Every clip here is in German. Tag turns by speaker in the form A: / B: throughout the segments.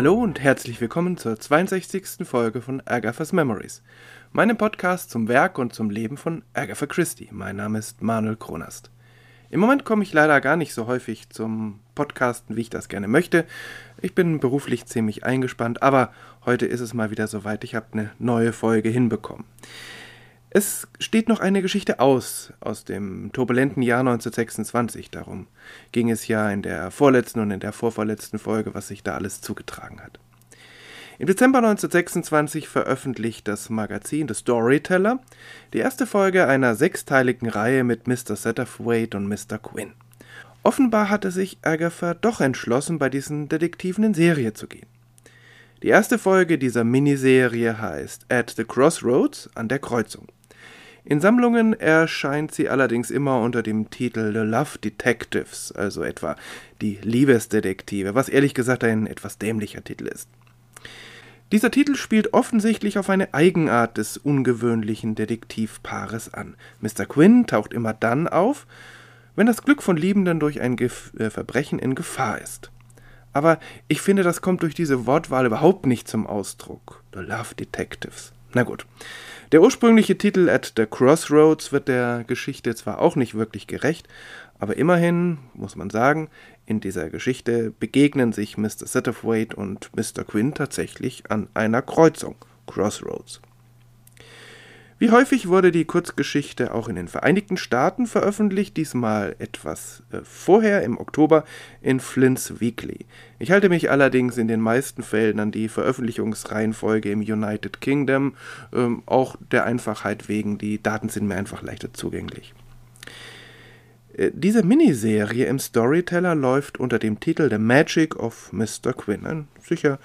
A: Hallo und herzlich willkommen zur 62. Folge von Agatha's Memories, meinem Podcast zum Werk und zum Leben von Agatha Christie. Mein Name ist Manuel Kronast. Im Moment komme ich leider gar nicht so häufig zum Podcasten, wie ich das gerne möchte. Ich bin beruflich ziemlich eingespannt, aber heute ist es mal wieder soweit. Ich habe eine neue Folge hinbekommen. Es steht noch eine Geschichte aus, aus dem turbulenten Jahr 1926. Darum ging es ja in der vorletzten und in der vorvorletzten Folge, was sich da alles zugetragen hat. Im Dezember 1926 veröffentlicht das Magazin The Storyteller die erste Folge einer sechsteiligen Reihe mit Mr. Satterthwaite und Mr. Quinn. Offenbar hatte sich Agatha doch entschlossen, bei diesen Detektiven in Serie zu gehen. Die erste Folge dieser Miniserie heißt At the Crossroads an der Kreuzung. In Sammlungen erscheint sie allerdings immer unter dem Titel The Love Detectives, also etwa die Liebesdetektive, was ehrlich gesagt ein etwas dämlicher Titel ist. Dieser Titel spielt offensichtlich auf eine Eigenart des ungewöhnlichen Detektivpaares an. Mr. Quinn taucht immer dann auf, wenn das Glück von Liebenden durch ein Gef äh, Verbrechen in Gefahr ist. Aber ich finde, das kommt durch diese Wortwahl überhaupt nicht zum Ausdruck. The Love Detectives. Na gut. Der ursprüngliche Titel At the Crossroads wird der Geschichte zwar auch nicht wirklich gerecht, aber immerhin, muss man sagen, in dieser Geschichte begegnen sich Mr. Satterthwaite und Mr. Quinn tatsächlich an einer Kreuzung, Crossroads. Wie häufig wurde die Kurzgeschichte auch in den Vereinigten Staaten veröffentlicht, diesmal etwas äh, vorher im Oktober in Flint's Weekly. Ich halte mich allerdings in den meisten Fällen an die Veröffentlichungsreihenfolge im United Kingdom, ähm, auch der Einfachheit wegen, die Daten sind mir einfach leichter zugänglich. Äh, diese Miniserie im Storyteller läuft unter dem Titel The Magic of Mr. Quinn. Ein sicher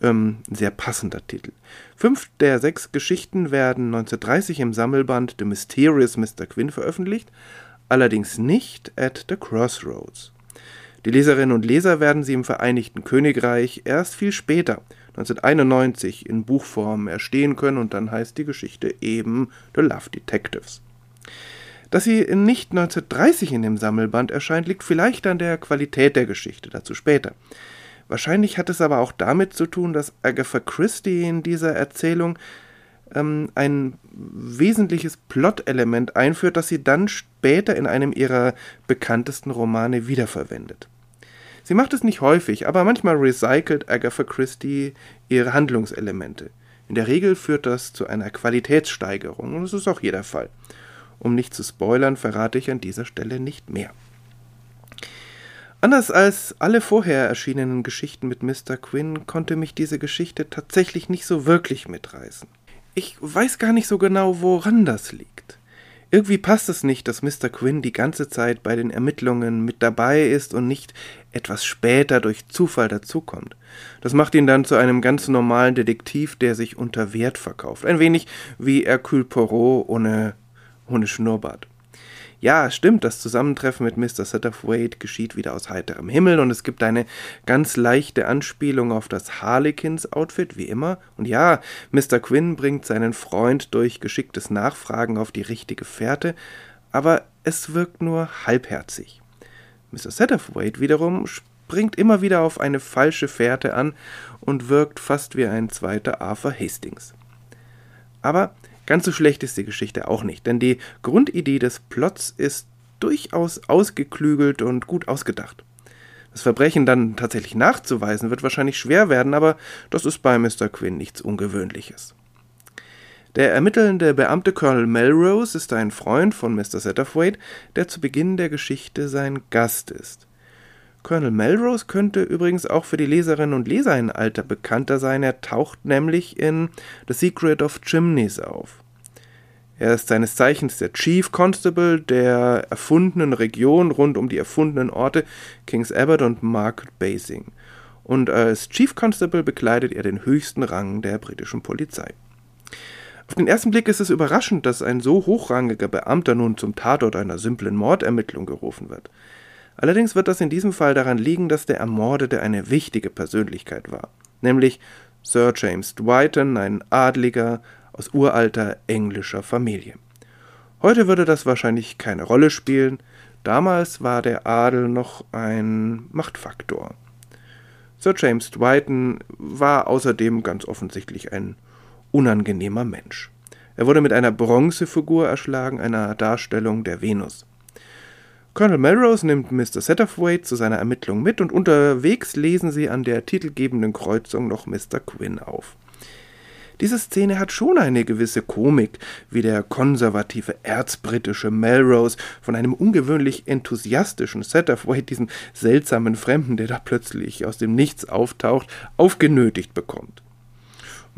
A: ähm, sehr passender Titel. Fünf der sechs Geschichten werden 1930 im Sammelband The Mysterious Mr. Quinn veröffentlicht, allerdings nicht at the Crossroads. Die Leserinnen und Leser werden sie im Vereinigten Königreich erst viel später, 1991, in Buchform erstehen können und dann heißt die Geschichte eben The Love Detectives. Dass sie nicht 1930 in dem Sammelband erscheint, liegt vielleicht an der Qualität der Geschichte, dazu später. Wahrscheinlich hat es aber auch damit zu tun, dass Agatha Christie in dieser Erzählung ähm, ein wesentliches Plot-Element einführt, das sie dann später in einem ihrer bekanntesten Romane wiederverwendet. Sie macht es nicht häufig, aber manchmal recycelt Agatha Christie ihre Handlungselemente. In der Regel führt das zu einer Qualitätssteigerung und das ist auch hier der Fall. Um nicht zu spoilern, verrate ich an dieser Stelle nicht mehr. Anders als alle vorher erschienenen Geschichten mit Mr. Quinn konnte mich diese Geschichte tatsächlich nicht so wirklich mitreißen. Ich weiß gar nicht so genau, woran das liegt. Irgendwie passt es nicht, dass Mr. Quinn die ganze Zeit bei den Ermittlungen mit dabei ist und nicht etwas später durch Zufall dazukommt. Das macht ihn dann zu einem ganz normalen Detektiv, der sich unter Wert verkauft. Ein wenig wie Hercule Poirot ohne ohne Schnurrbart. Ja, stimmt, das Zusammentreffen mit Mr. Satterthwaite geschieht wieder aus heiterem Himmel und es gibt eine ganz leichte Anspielung auf das Harlequins-Outfit, wie immer. Und ja, Mr. Quinn bringt seinen Freund durch geschicktes Nachfragen auf die richtige Fährte, aber es wirkt nur halbherzig. Mr. Satterthwaite wiederum springt immer wieder auf eine falsche Fährte an und wirkt fast wie ein zweiter Arthur Hastings. Aber Ganz so schlecht ist die Geschichte auch nicht, denn die Grundidee des Plots ist durchaus ausgeklügelt und gut ausgedacht. Das Verbrechen dann tatsächlich nachzuweisen wird wahrscheinlich schwer werden, aber das ist bei Mr. Quinn nichts Ungewöhnliches. Der ermittelnde Beamte Colonel Melrose ist ein Freund von Mr. Satterthwaite, der zu Beginn der Geschichte sein Gast ist. Colonel Melrose könnte übrigens auch für die Leserinnen und Leser ein Alter bekannter sein. Er taucht nämlich in The Secret of Chimneys auf. Er ist seines Zeichens der Chief Constable der erfundenen Region rund um die erfundenen Orte Kings Abbott und Market Basing. Und als Chief Constable bekleidet er den höchsten Rang der britischen Polizei. Auf den ersten Blick ist es überraschend, dass ein so hochrangiger Beamter nun zum Tatort einer simplen Mordermittlung gerufen wird. Allerdings wird das in diesem Fall daran liegen, dass der Ermordete eine wichtige Persönlichkeit war, nämlich Sir James Dwighton, ein Adliger aus uralter englischer Familie. Heute würde das wahrscheinlich keine Rolle spielen, damals war der Adel noch ein Machtfaktor. Sir James Dwighton war außerdem ganz offensichtlich ein unangenehmer Mensch. Er wurde mit einer Bronzefigur erschlagen, einer Darstellung der Venus. Colonel Melrose nimmt Mr. Satterthwaite zu seiner Ermittlung mit und unterwegs lesen sie an der titelgebenden Kreuzung noch Mr. Quinn auf. Diese Szene hat schon eine gewisse Komik, wie der konservative erzbritische Melrose von einem ungewöhnlich enthusiastischen Satterthwaite, diesem seltsamen Fremden, der da plötzlich aus dem Nichts auftaucht, aufgenötigt bekommt.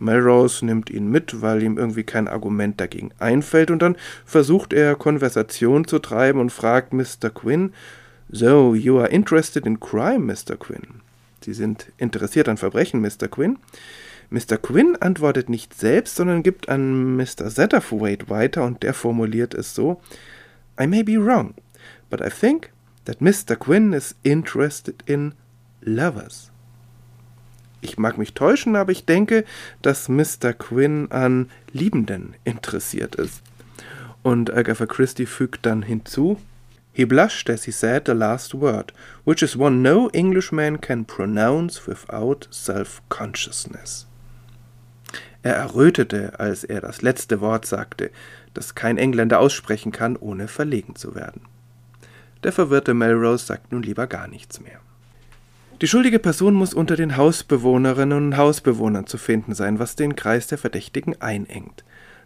A: Melrose nimmt ihn mit, weil ihm irgendwie kein Argument dagegen einfällt, und dann versucht er Konversation zu treiben und fragt Mr. Quinn, So, you are interested in crime, Mr. Quinn. Sie sind interessiert an Verbrechen, Mr. Quinn. Mr. Quinn antwortet nicht selbst, sondern gibt an Mr. Satterthwaite weiter und der formuliert es so: I may be wrong, but I think that Mr. Quinn is interested in lovers. Ich mag mich täuschen, aber ich denke, dass Mr. Quinn an Liebenden interessiert ist. Und Agatha Christie fügt dann hinzu: He blushed as he said the last word, which is one no Englishman can pronounce without self-consciousness. Er errötete, als er das letzte Wort sagte, das kein Engländer aussprechen kann, ohne verlegen zu werden. Der verwirrte Melrose sagt nun lieber gar nichts mehr. Die schuldige Person muss unter den Hausbewohnerinnen und Hausbewohnern zu finden sein, was den Kreis der Verdächtigen einengt.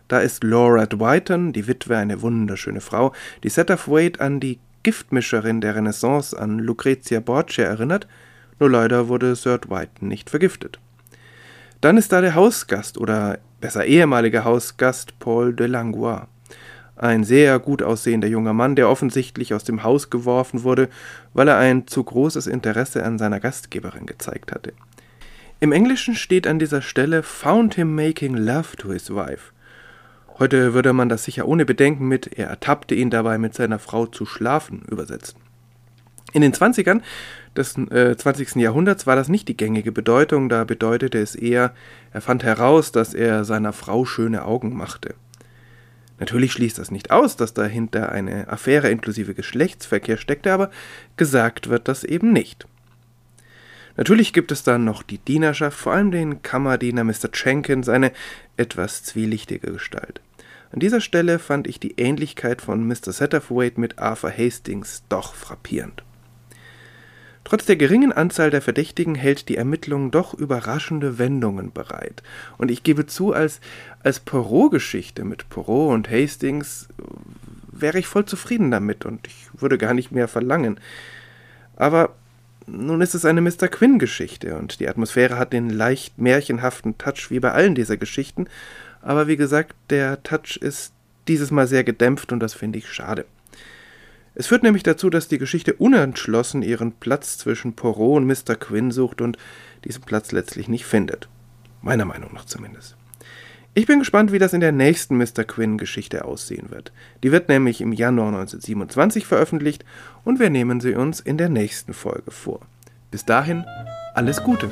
A: Da ist Laura Dwighton, die Witwe, eine wunderschöne Frau, die Satterthwaite an die Giftmischerin der Renaissance, an Lucrezia Borgia erinnert, nur leider wurde Sir Dwighton nicht vergiftet. Dann ist da der Hausgast oder besser ehemaliger Hausgast Paul de Langlois. Ein sehr gut aussehender junger Mann, der offensichtlich aus dem Haus geworfen wurde, weil er ein zu großes Interesse an seiner Gastgeberin gezeigt hatte. Im Englischen steht an dieser Stelle Found him making love to his wife. Heute würde man das sicher ohne Bedenken mit er ertappte ihn dabei mit seiner Frau zu schlafen übersetzen. In den 20ern des äh, 20. Jahrhunderts war das nicht die gängige Bedeutung, da bedeutete es eher, er fand heraus, dass er seiner Frau schöne Augen machte. Natürlich schließt das nicht aus, dass dahinter eine Affäre inklusive Geschlechtsverkehr steckte, aber gesagt wird das eben nicht. Natürlich gibt es dann noch die Dienerschaft, vor allem den Kammerdiener Mr. Jenkins, eine etwas zwielichtige Gestalt. An dieser Stelle fand ich die Ähnlichkeit von Mr. Satterthwaite mit Arthur Hastings doch frappierend. Trotz der geringen Anzahl der Verdächtigen hält die Ermittlung doch überraschende Wendungen bereit. Und ich gebe zu, als, als Poirot-Geschichte mit Poirot und Hastings wäre ich voll zufrieden damit und ich würde gar nicht mehr verlangen. Aber nun ist es eine Mr. Quinn-Geschichte und die Atmosphäre hat den leicht märchenhaften Touch wie bei allen dieser Geschichten. Aber wie gesagt, der Touch ist dieses Mal sehr gedämpft und das finde ich schade. Es führt nämlich dazu, dass die Geschichte unentschlossen ihren Platz zwischen Poirot und Mr. Quinn sucht und diesen Platz letztlich nicht findet. Meiner Meinung nach zumindest. Ich bin gespannt, wie das in der nächsten Mr. Quinn-Geschichte aussehen wird. Die wird nämlich im Januar 1927 veröffentlicht und wir nehmen sie uns in der nächsten Folge vor. Bis dahin, alles Gute!